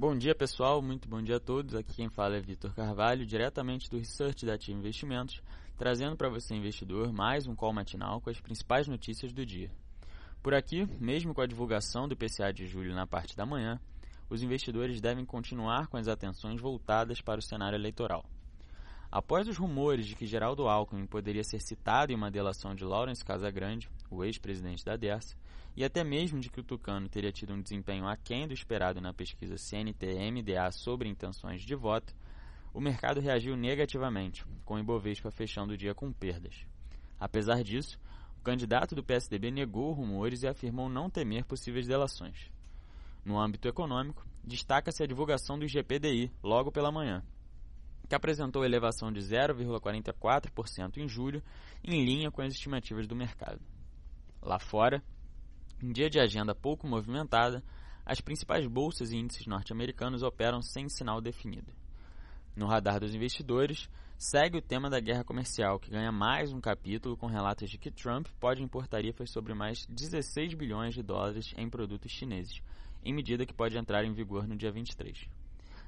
Bom dia pessoal, muito bom dia a todos. Aqui quem fala é Vitor Carvalho, diretamente do Research da Ativa Investimentos, trazendo para você, investidor, mais um call matinal com as principais notícias do dia. Por aqui, mesmo com a divulgação do IPCA de julho na parte da manhã, os investidores devem continuar com as atenções voltadas para o cenário eleitoral. Após os rumores de que Geraldo Alckmin poderia ser citado em uma delação de Lawrence Casagrande, o ex-presidente da Dersa, e até mesmo de que o Tucano teria tido um desempenho aquém do esperado na pesquisa CNT-MDA sobre intenções de voto, o mercado reagiu negativamente, com o Ibovespa fechando o dia com perdas. Apesar disso, o candidato do PSDB negou rumores e afirmou não temer possíveis delações. No âmbito econômico, destaca-se a divulgação do IGPDI logo pela manhã, que apresentou elevação de 0,44% em julho, em linha com as estimativas do mercado. Lá fora, em dia de agenda pouco movimentada, as principais bolsas e índices norte-americanos operam sem sinal definido. No radar dos investidores, segue o tema da guerra comercial, que ganha mais um capítulo com relatos de que Trump pode impor tarifas sobre mais 16 bilhões de dólares em produtos chineses, em medida que pode entrar em vigor no dia 23.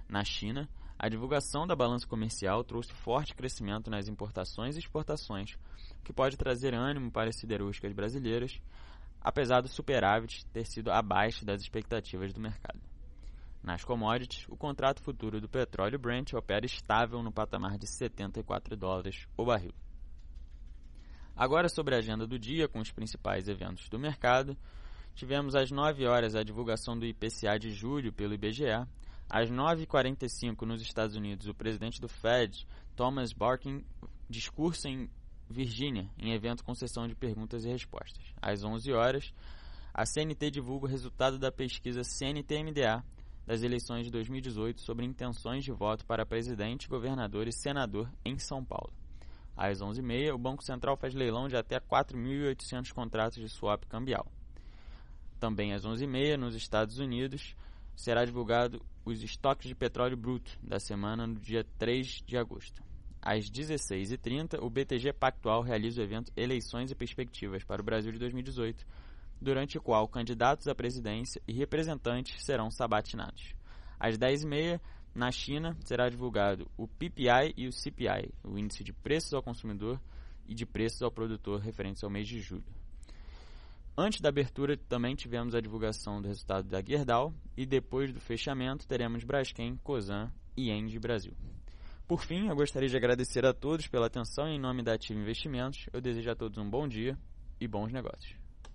Na China, a divulgação da balança comercial trouxe forte crescimento nas importações e exportações, o que pode trazer ânimo para as siderúrgicas brasileiras, apesar do superávit ter sido abaixo das expectativas do mercado. Nas commodities, o contrato futuro do petróleo Brent opera estável no patamar de 74 dólares o barril. Agora sobre a agenda do dia com os principais eventos do mercado, tivemos às 9 horas a divulgação do IPCA de julho pelo IBGE, às 9h45, nos Estados Unidos, o presidente do Fed, Thomas Barkin, discursa em Virgínia, em evento com sessão de perguntas e respostas. Às 11 horas, a CNT divulga o resultado da pesquisa CNT-MDA das eleições de 2018 sobre intenções de voto para presidente, governador e senador em São Paulo. Às 11h30, o Banco Central faz leilão de até 4.800 contratos de swap cambial. Também às 11h30, nos Estados Unidos, será divulgado os estoques de petróleo bruto da semana no dia 3 de agosto. Às 16h30, o BTG Pactual realiza o evento Eleições e Perspectivas para o Brasil de 2018, durante o qual candidatos à presidência e representantes serão sabatinados. Às 10h30, na China, será divulgado o PPI e o CPI, o Índice de Preços ao Consumidor e de Preços ao Produtor referentes ao mês de julho. Antes da abertura, também tivemos a divulgação do resultado da Gerdau e depois do fechamento teremos Braskem, Cosan e Engie Brasil. Por fim, eu gostaria de agradecer a todos pela atenção e em nome da Ativa Investimentos, eu desejo a todos um bom dia e bons negócios.